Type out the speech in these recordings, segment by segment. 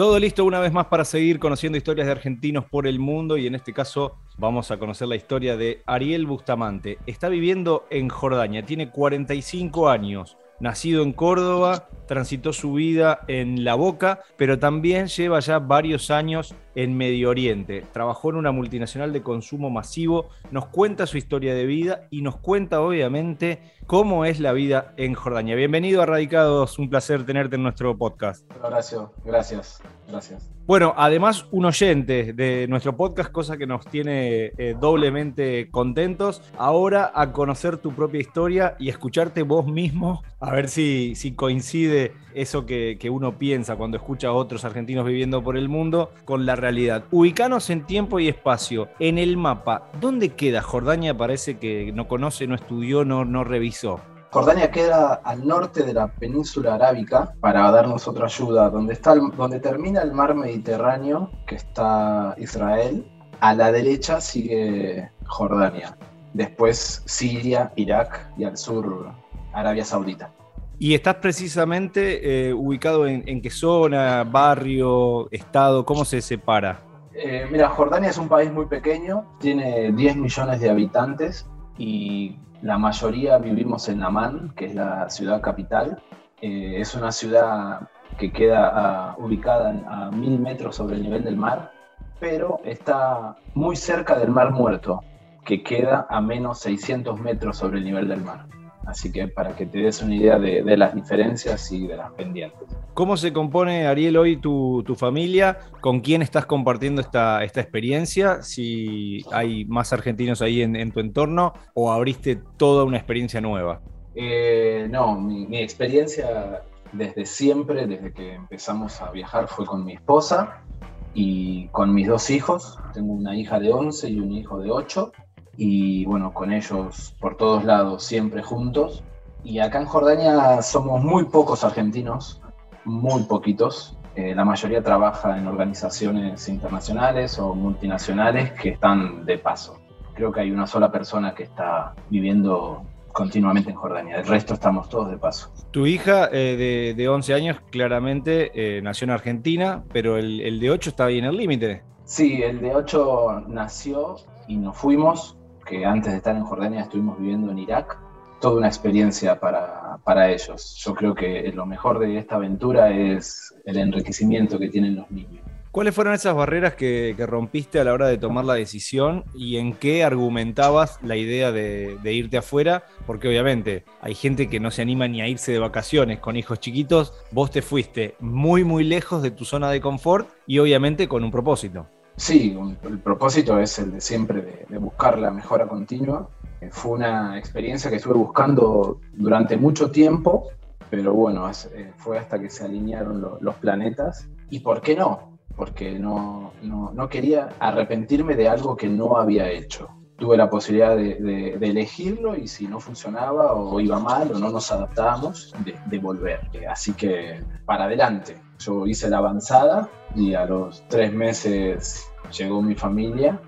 Todo listo una vez más para seguir conociendo historias de argentinos por el mundo y en este caso vamos a conocer la historia de Ariel Bustamante. Está viviendo en Jordania, tiene 45 años, nacido en Córdoba, transitó su vida en La Boca, pero también lleva ya varios años en Medio Oriente. Trabajó en una multinacional de consumo masivo, nos cuenta su historia de vida y nos cuenta obviamente cómo es la vida en Jordania. Bienvenido a Radicados, un placer tenerte en nuestro podcast. Horacio, gracias, gracias. Bueno, además un oyente de nuestro podcast, cosa que nos tiene eh, doblemente contentos. Ahora a conocer tu propia historia y escucharte vos mismo, a ver si, si coincide eso que, que, uno piensa cuando escucha a otros argentinos viviendo por el mundo con la realidad. Ubicanos en tiempo y espacio, en el mapa, ¿dónde queda Jordania? Parece que no conoce, no estudió, no, no revisó. Jordania queda al norte de la península arábica, para darnos otra ayuda, donde, está donde termina el mar Mediterráneo, que está Israel, a la derecha sigue Jordania, después Siria, Irak y al sur Arabia Saudita. Y estás precisamente eh, ubicado en, qué zona, barrio, estado, ¿cómo se separa? Eh, mira, Jordania es un país muy pequeño, tiene 10 millones de habitantes y la mayoría vivimos en Amán, que es la ciudad capital. Eh, es una ciudad que queda ubicada a mil metros sobre el nivel del mar, pero está muy cerca del Mar Muerto, que queda a menos 600 metros sobre el nivel del mar. Así que para que te des una idea de, las diferencias y de las pendientes. ¿Cómo se compone, Ariel, hoy tu, familia? ¿Con quién estás compartiendo esta, esta, experiencia? Si hay más argentinos ahí en, tu entorno o abriste toda una experiencia nueva. Eh, no, mi, mi experiencia desde siempre, desde que empezamos a viajar, fue con mi esposa y con mis dos hijos. Tengo una hija de 11 y un hijo de 8 y bueno, con ellos por todos lados, siempre juntos. Y acá en Jordania somos muy pocos argentinos, muy poquitos. Eh, la mayoría trabaja en organizaciones internacionales o multinacionales que están de paso. Creo que hay una sola persona que está viviendo continuamente en Jordania. El resto estamos todos de paso. Tu hija eh, de, 11 años claramente eh, nació en Argentina, pero el, el de 8 está ahí en el límite. Sí, el de 8 nació y nos fuimos que antes de estar en Jordania estuvimos viviendo en Irak, toda una experiencia para, para ellos. Yo creo que lo mejor de esta aventura es el enriquecimiento que tienen los niños. ¿Cuáles fueron esas barreras que, rompiste a la hora de tomar la decisión y en qué argumentabas la idea de, de, irte afuera? Porque obviamente hay gente que no se anima ni a irse de vacaciones con hijos chiquitos. Vos te fuiste muy, muy lejos de tu zona de confort y obviamente con un propósito. Sí, el propósito es el de siempre, de, buscar la mejora continua. Eh, fue una experiencia que estuve buscando durante mucho tiempo, pero bueno, eh, fue hasta que se alinearon los planetas. ¿Y por qué no? Porque no, no, quería arrepentirme de algo que no había hecho. Tuve la posibilidad de, elegirlo y si no funcionaba o iba mal o no nos adaptábamos, de volver. Así que para adelante. Yo hice la avanzada y a los tres meses llegó mi familia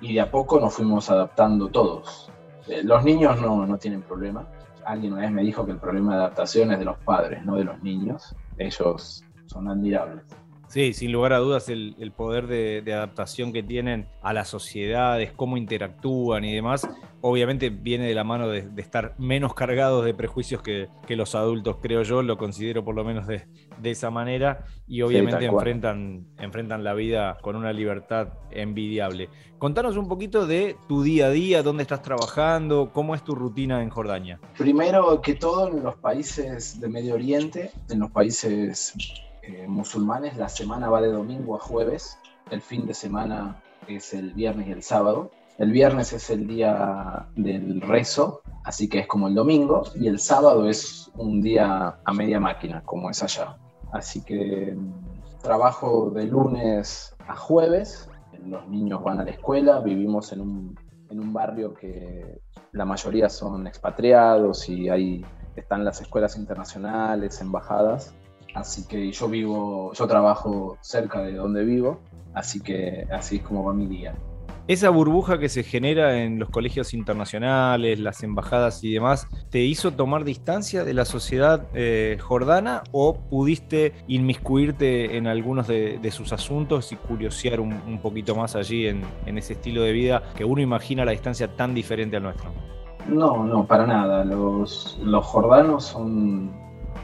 y de a poco nos fuimos adaptando todos. Eh, los niños no, no tienen problema. Alguien una vez me dijo que el problema de adaptación es de los padres, no de los niños. Ellos son admirables. Sí, sin lugar a dudas, el, poder de, adaptación que tienen a las sociedades, cómo interactúan y demás, obviamente viene de la mano de, estar menos cargados de prejuicios que, los adultos, creo yo, lo considero por lo menos de, esa manera, y obviamente enfrentan, enfrentan la vida con una libertad envidiable. Contanos un poquito de tu día a día, dónde estás trabajando, cómo es tu rutina en Jordania. Primero que todo, en los países de Medio Oriente, en los países eh, musulmanes, la semana va de domingo a jueves, el fin de semana es el viernes y el sábado. El viernes es el día del rezo, así que es como el domingo, y el sábado es un día a media máquina, como es allá. Así que mm, trabajo de lunes a jueves, los niños van a la escuela, vivimos en un, en un barrio que la mayoría son expatriados y ahí están las escuelas internacionales, embajadas, Así que yo vivo, yo trabajo cerca de donde vivo, así que así es como va mi día. Esa burbuja que se genera en los colegios internacionales, las embajadas y demás, ¿te hizo tomar distancia de la sociedad eh, jordana o pudiste inmiscuirte en algunos de, sus asuntos y curiosear un, poquito más allí en, ese estilo de vida que uno imagina a la distancia tan diferente al nuestro? No, no, para nada. Los, los jordanos son,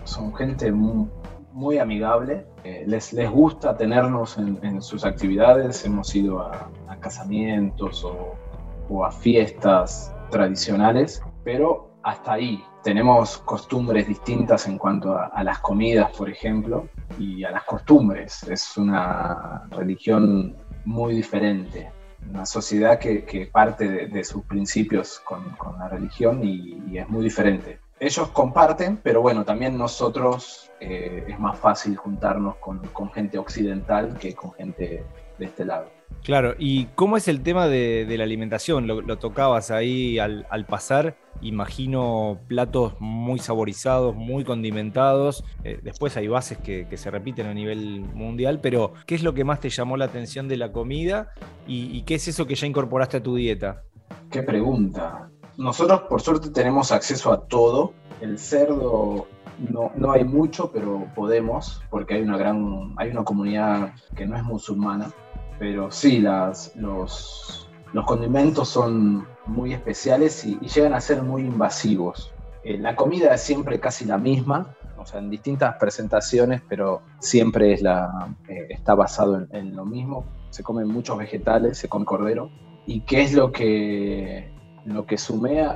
son gente muy, muy amigable. Eh, les, les gusta tenernos en, sus actividades. Hemos ido a, casamientos o, a fiestas tradicionales, pero hasta ahí. Tenemos costumbres distintas en cuanto a, las comidas, por ejemplo, y a las costumbres. Es una religión muy diferente una sociedad que, parte de, sus principios con, la religión y, es muy diferente ellos comparten, pero bueno, también nosotros eh, es más fácil juntarnos con, gente occidental que con gente de este lado. Claro, ¿y cómo es el tema de, la alimentación? Lo, tocabas ahí al, pasar, imagino platos muy saborizados, muy condimentados, eh, después hay bases que, se repiten a nivel mundial, pero ¿qué es lo que más te llamó la atención de la comida y qué es eso que ya incorporaste a tu dieta? Qué pregunta. Nosotros por suerte tenemos acceso a todo. El cerdo no, no, hay mucho, pero podemos, porque hay una gran, hay una comunidad que no es musulmana. Pero sí, las, los, los condimentos son muy especiales y, llegan a ser muy invasivos. Eh, la comida es siempre casi la misma, o sea, en distintas presentaciones, pero siempre es la, eh, está basado en, en, lo mismo. Se comen muchos vegetales, se come cordero. ¿Y qué es lo que lo que sumé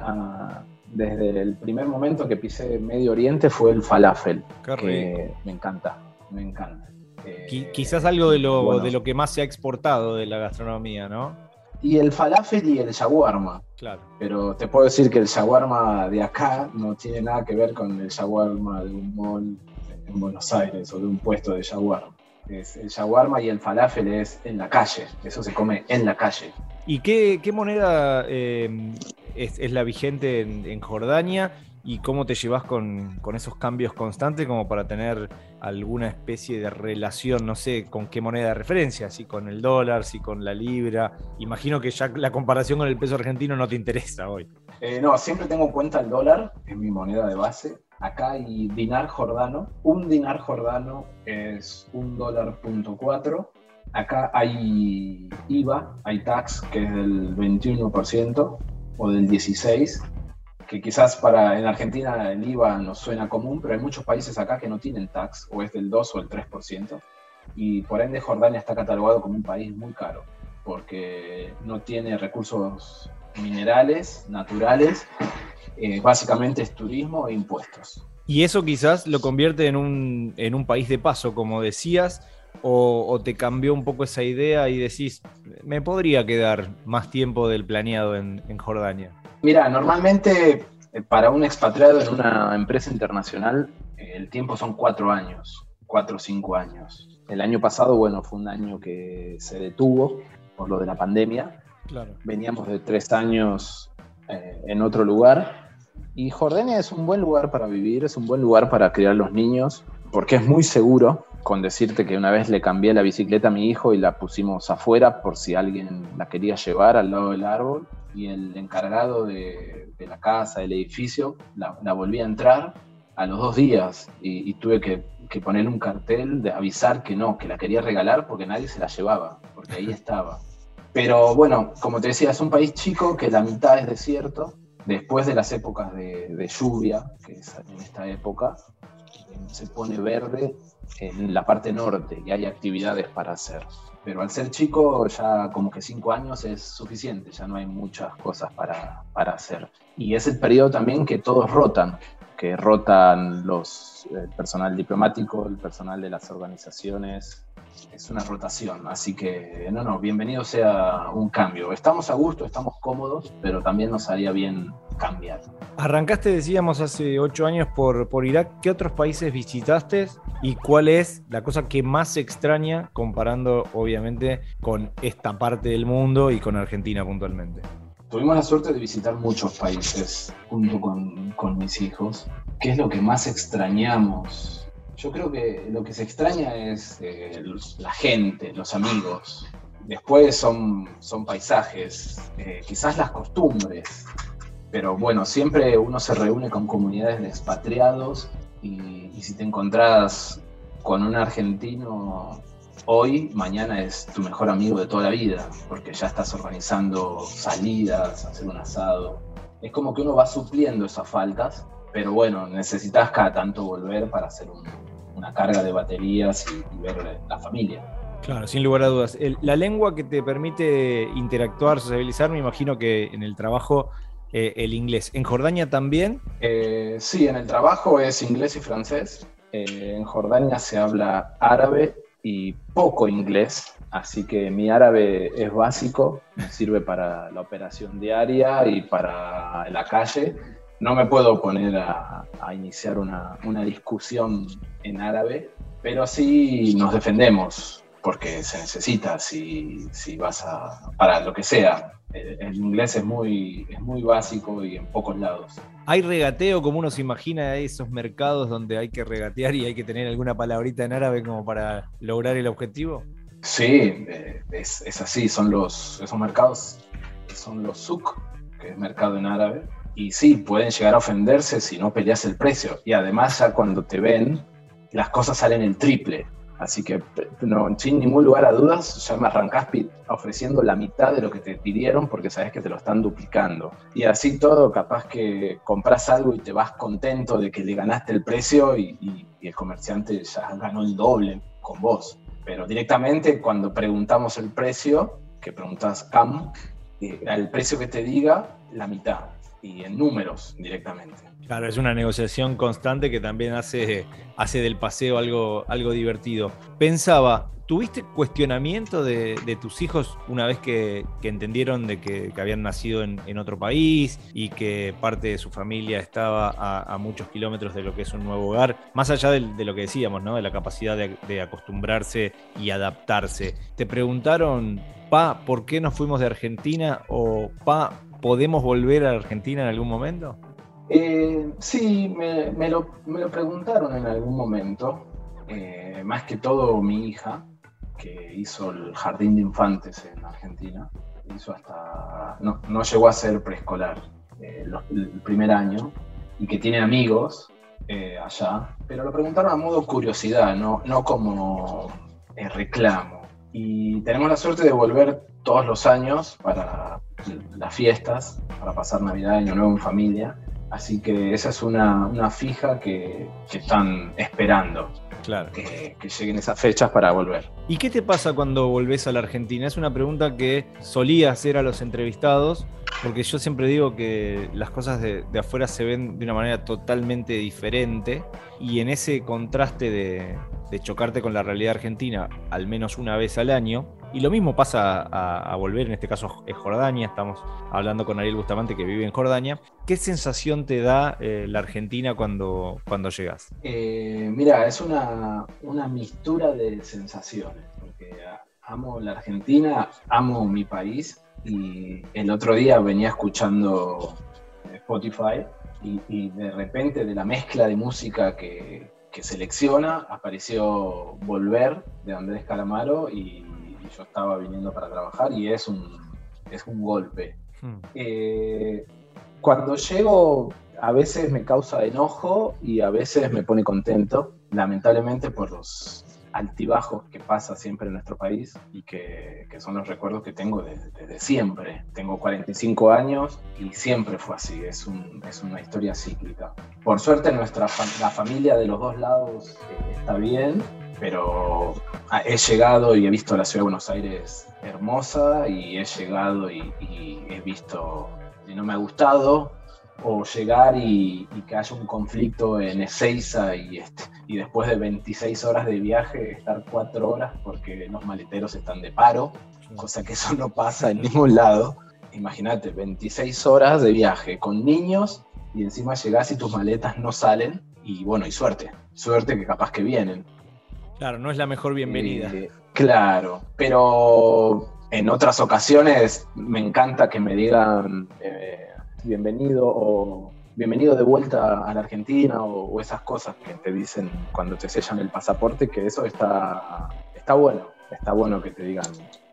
desde el primer momento que pisé Medio Oriente fue el falafel, que me encanta, me encanta. Eh, quizás algo de lo, de lo que más se ha exportado de la gastronomía, ¿no? Y el falafel y el shawarma. Claro. Pero te puedo decir que el shawarma de acá no tiene nada que ver con el shawarma de un mall en Buenos Aires o de un puesto de shawarma. Es, el shawarma y el falafel es en la calle, eso se come en la calle. ¿Y qué, moneda em, es, la vigente en, Jordania? ¿Y cómo te llevas con, esos cambios constantes como para tener alguna especie de relación, no sé, con qué moneda de referencia? Si con el dólar, si con la libra. Imagino que ya la comparación con el peso argentino no te interesa hoy. Eh, no, siempre tengo en cuenta el dólar, es mi moneda de base. Acá hay dinar jordano. Un dinar jordano es un dólar punto cuatro acá hay IVA, hay tax que es del 21% o del 16%, que quizás para en Argentina el IVA nos suena común, pero hay muchos países acá que no tienen tax, o es del 2 o el 3%, y por ende Jordania está catalogado como un país muy caro, porque no tiene recursos minerales, naturales, eh, básicamente es turismo e impuestos. Y eso quizás lo convierte en un, en un país de paso, como decías, o, te cambió un poco esa idea y decís, me podría quedar más tiempo del planeado en, Jordania? Mira, normalmente eh, para un expatriado en una empresa internacional eh, el tiempo son cuatro años, cuatro o cinco años. El año pasado, bueno, fue un año que se detuvo por lo de la pandemia. Claro. Veníamos de tres años eh, en otro lugar. Y Jordania es un buen lugar para vivir, es un buen lugar para criar los niños, porque es muy seguro con decirte que una vez le cambié la bicicleta a mi hijo y la pusimos afuera por si alguien la quería llevar al lado del árbol y el encargado de, la casa, del edificio, la, volví a entrar a los dos días y, tuve que, poner un cartel de avisar que no, que la quería regalar porque nadie se la llevaba, porque ahí estaba. Pero bueno, como te decía, es un país chico que la mitad es desierto. Después de las épocas de lluvia, que es en esta época, se pone verde en la parte norte y hay actividades para hacer. Pero al ser chico, ya como que cinco años es suficiente, ya no hay muchas cosas para, para hacer. Y es el periodo también que todos rotan, que rotan los, el personal diplomático, el personal de las organizaciones, es una rotación, así que no, no, bienvenido sea un cambio. Estamos a gusto, estamos cómodos, pero también nos haría bien cambiar. Arrancaste, decíamos, hace ocho años por, por Irak. ¿Qué otros países visitaste y cuál es la cosa que más extraña comparando, obviamente, con esta parte del mundo y con Argentina puntualmente? Tuvimos la suerte de visitar muchos países junto con, con mis hijos. ¿Qué es lo que más extrañamos? Yo creo que lo que se extraña es eh, la gente, los amigos, después son, son paisajes, eh, quizás las costumbres, pero bueno, siempre uno se reúne con comunidades de expatriados y, y si te encontrás con un argentino hoy, mañana es tu mejor amigo de toda la vida, porque ya estás organizando salidas, hacer un asado. Es como que uno va supliendo esas faltas, pero bueno, necesitas cada tanto volver para hacer una carga de baterías y, ver la familia. Claro, sin lugar a dudas. la lengua que te permite interactuar, sociabilizar, me imagino que en el trabajo eh, el inglés. ¿En Jordania también? Eh, sí, en el trabajo es inglés y francés. Eh, en Jordania se habla árabe y poco inglés, así que mi árabe es básico, me sirve para la operación diaria y para la calle. No me puedo poner a, iniciar una, discusión en árabe, pero sí nos defendemos, porque se necesita si, si vas a, para lo que sea. El, inglés es muy, es muy básico y en pocos lados. ¿Hay regateo como uno se imagina esos mercados donde hay que regatear y hay que tener alguna palabrita en árabe como para lograr el objetivo? Sí, eh, es, así, son los, esos mercados son los suk, que es mercado en árabe, y sí, pueden llegar a ofenderse si no peleas el precio. Y además ya cuando te ven, las cosas salen el triple. Así que no, sin ningún lugar a dudas, ya me arrancás ofreciendo la mitad de lo que te pidieron porque sabes que te lo están duplicando. Y así todo, capaz que compras algo y te vas contento de que le ganaste el precio y, el comerciante ya ganó el doble con vos. Pero directamente cuando preguntamos el precio, que preguntas CAM, eh, al precio que te diga, la mitad. Y en números directamente. Claro, es una negociación constante que también hace, hace del paseo algo, algo divertido. Pensaba, ¿tuviste cuestionamiento de, tus hijos una vez que, entendieron de que, habían nacido en, otro país y que parte de su familia estaba a, muchos kilómetros de lo que es un nuevo hogar? Más allá de, lo que decíamos, ¿no? De la capacidad de, acostumbrarse y adaptarse. ¿Te preguntaron, pa, por qué nos fuimos de Argentina? O, pa, ¿podemos volver a Argentina en algún momento? Eh, sí, me, lo, preguntaron en algún momento, eh, más que todo mi hija, que hizo el jardín de infantes en Argentina, hizo hasta, no, llegó a ser preescolar eh, el primer año, y que tiene amigos allá, pero lo preguntaron a modo curiosidad, no, no como reclamo. Y tenemos la suerte de volver todos los años para las fiestas, para pasar Navidad y Año Nuevo en familia. Así que esa es una, fija que, están esperando. Claro. Que, lleguen esas fechas para volver. ¿Y qué te pasa cuando volvés a la Argentina? Es una pregunta que solía hacer a los entrevistados, porque yo siempre digo que las cosas de, afuera se ven de una manera totalmente diferente y en ese contraste de, de chocarte con la realidad argentina al menos una vez al año, y lo mismo pasa a, volver, en este caso es Jordania, estamos hablando con Ariel Bustamante que vive en Jordania. ¿Qué sensación te da eh, la Argentina cuando, cuando llegas? Eh, mira, es una, una mistura de sensaciones, porque amo la Argentina, amo mi país y el otro día venía escuchando Spotify y, y de repente de la mezcla de música que, que selecciona apareció Volver de Andrés Calamaro y yo estaba viniendo para trabajar y es un, es un golpe. Hmm. Eh, cuando llego, a veces me causa enojo y a veces me pone contento, lamentablemente por los altibajos que pasa siempre en nuestro país y que, que son los recuerdos que tengo desde, siempre. Tengo 45 años y siempre fue así, es, un, es una historia cíclica. Por suerte nuestra la familia de los dos lados eh, está bien, pero he llegado y he visto la ciudad de Buenos Aires hermosa y he llegado y, he visto y no me ha gustado o llegar y, que haya un conflicto en Ezeiza y, este, y después de 26 horas de viaje estar 4 horas porque los maleteros están de paro, cosa que eso no pasa en ningún lado. Imagínate, 26 horas de viaje con niños y encima llegás y tus maletas no salen y bueno, y suerte, suerte que capaz que vienen. Claro, no es la mejor bienvenida. Eh, claro, pero en otras ocasiones me encanta que me digan eh, bienvenido o bienvenido de vuelta a la Argentina o, esas cosas que te dicen cuando te sellan el pasaporte, que eso está, está bueno, está bueno que te digan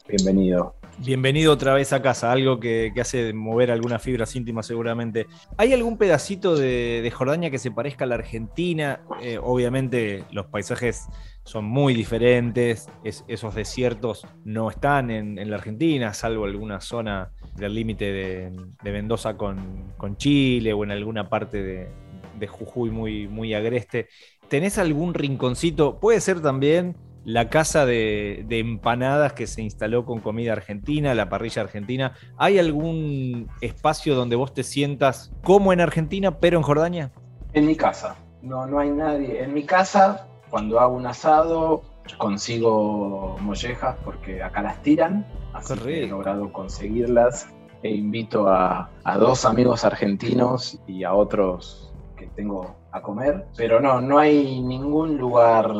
bienvenido. Bienvenido otra vez a casa, algo que, hace mover algunas fibras íntimas seguramente. ¿Hay algún pedacito de, Jordania que se parezca a la Argentina? Eh, obviamente los paisajes son muy diferentes, esos desiertos no están en, la Argentina, salvo alguna zona del límite de, Mendoza con, Chile o en alguna parte de, Jujuy muy, muy agreste. ¿Tenés algún rinconcito? Puede ser también la casa de, empanadas que se instaló con comida argentina, la parrilla argentina. ¿Hay algún espacio donde vos te sientas como en Argentina, pero en Jordania? En mi casa. No, no hay nadie. En mi casa, cuando hago un asado, consigo mollejas porque acá las tiran. Así que he logrado conseguirlas. E invito a dos amigos argentinos y a otros que tengo a comer, pero no, no hay ningún lugar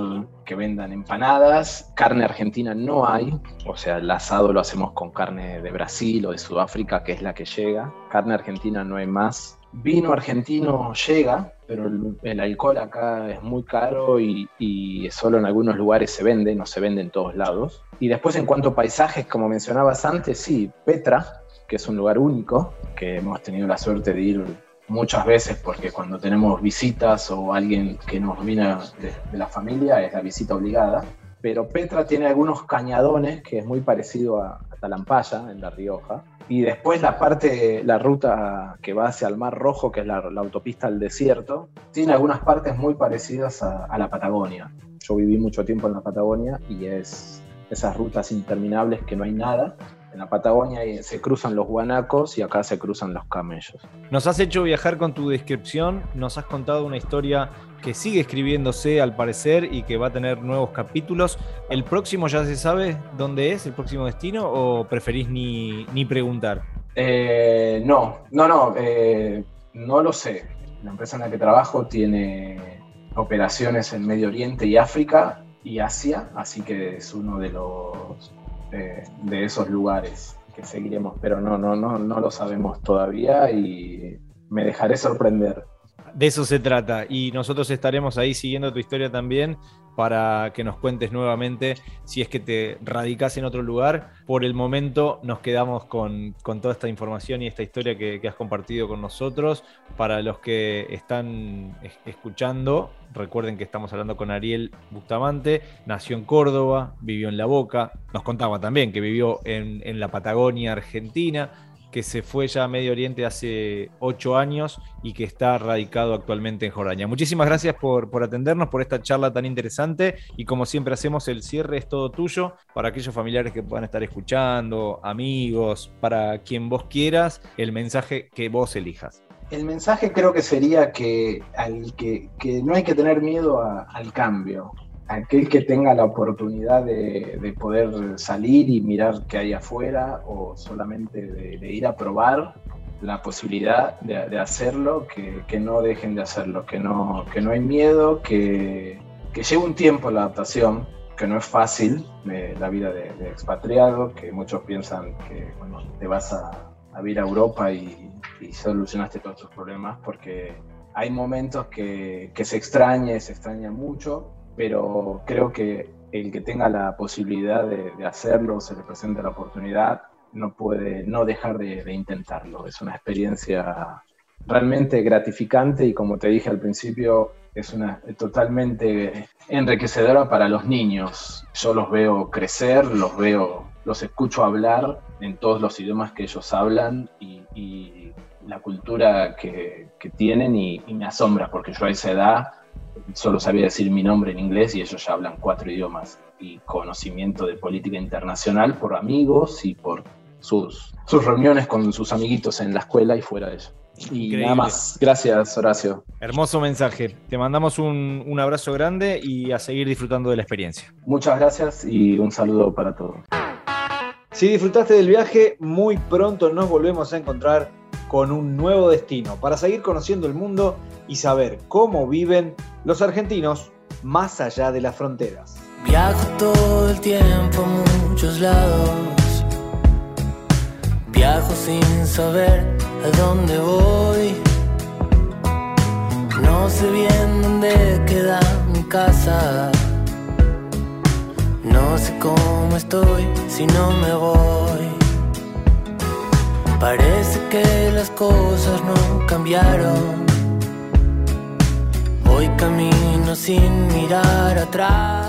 que vendan empanadas, carne argentina no hay, o sea, el asado lo hacemos con carne de Brasil o de Sudáfrica, que es la que llega, carne argentina no hay más. Vino argentino llega, pero el, alcohol acá es muy caro y, y, solo en algunos lugares se vende, no se vende en todos lados. Y después en cuanto a paisajes, como mencionabas antes, sí, Petra, que es un lugar único, que hemos tenido la suerte de ir muchas veces porque cuando tenemos visitas o alguien que nos viene de, la familia es la visita obligada. Pero Petra tiene algunos cañadones que es muy parecido a, Talampaya en La Rioja. Y después la parte, la ruta que va hacia el Mar Rojo, que es la, autopista al desierto, tiene algunas partes muy parecidas a, a la Patagonia. Yo viví mucho tiempo en la Patagonia y es esas rutas interminables que no hay nada en la Patagonia se cruzan los guanacos y acá se cruzan los camellos. Nos has hecho viajar con tu descripción, nos has contado una historia que sigue escribiéndose al parecer y que va a tener nuevos capítulos. ¿El próximo ya se sabe dónde es, el próximo destino, o preferís ni, preguntar? Eh, no, no, no, eh, no lo sé. La empresa en la que trabajo tiene operaciones en Medio Oriente y África y Asia, así que es uno de los de, esos lugares que seguiremos, pero no, no, no, no lo sabemos todavía y me dejaré sorprender. De eso se trata y nosotros estaremos ahí siguiendo tu historia también para que nos cuentes nuevamente si es que te radicas en otro lugar. Por el momento nos quedamos con, toda esta información y esta historia que, has compartido con nosotros. Para los que están escuchando, recuerden que estamos hablando con Ariel Bustamante, nació en Córdoba, vivió en La Boca, nos contaba también que vivió en, en la Patagonia, Argentina que se fue ya a Medio Oriente hace ocho años y que está radicado actualmente en Jordania. Muchísimas gracias por, por, atendernos, por esta charla tan interesante y como siempre hacemos, el cierre es todo tuyo para aquellos familiares que puedan estar escuchando, amigos, para quien vos quieras, el mensaje que vos elijas. El mensaje creo que sería que, al que, que no hay que tener miedo al cambio, aquel que tenga la oportunidad de, poder salir y mirar qué hay afuera o solamente de, ir a probar la posibilidad de, hacerlo, que, no dejen de hacerlo, que no, que no hay miedo, que, que lleve un tiempo la adaptación, que no es fácil la vida de, expatriado, que muchos piensan que te vas a, a vivir a Europa y, y, solucionaste todos tus problemas, porque hay momentos que, que se extraña se extraña mucho, pero creo que el que tenga la posibilidad de, hacerlo, se le presente la oportunidad, no puede no dejar de, intentarlo. Es una experiencia realmente gratificante y como te dije al principio, es una totalmente enriquecedora para los niños. Yo los veo crecer, los veo, los escucho hablar en todos los idiomas que ellos hablan y, la cultura que, tienen y, y, me asombra porque yo a esa edad solo sabía decir mi nombre en inglés y ellos ya hablan cuatro idiomas y conocimiento de política internacional por amigos y por sus, sus reuniones con sus amiguitos en la escuela y fuera de eso. Y nada más. Gracias, Horacio. Hermoso mensaje. Te mandamos un, un abrazo grande y a seguir disfrutando de la experiencia. Muchas gracias y un saludo para todos. Si disfrutaste del viaje, muy pronto nos volvemos a encontrar con un nuevo destino para seguir conociendo el mundo y saber cómo viven los argentinos más allá de las fronteras. Viajo todo el tiempo a muchos lados. Viajo sin saber a dónde voy. No sé bien dónde queda mi casa. No sé cómo estoy si no me voy. Parece que las cosas no cambiaron. Hoy camino sin mirar atrás.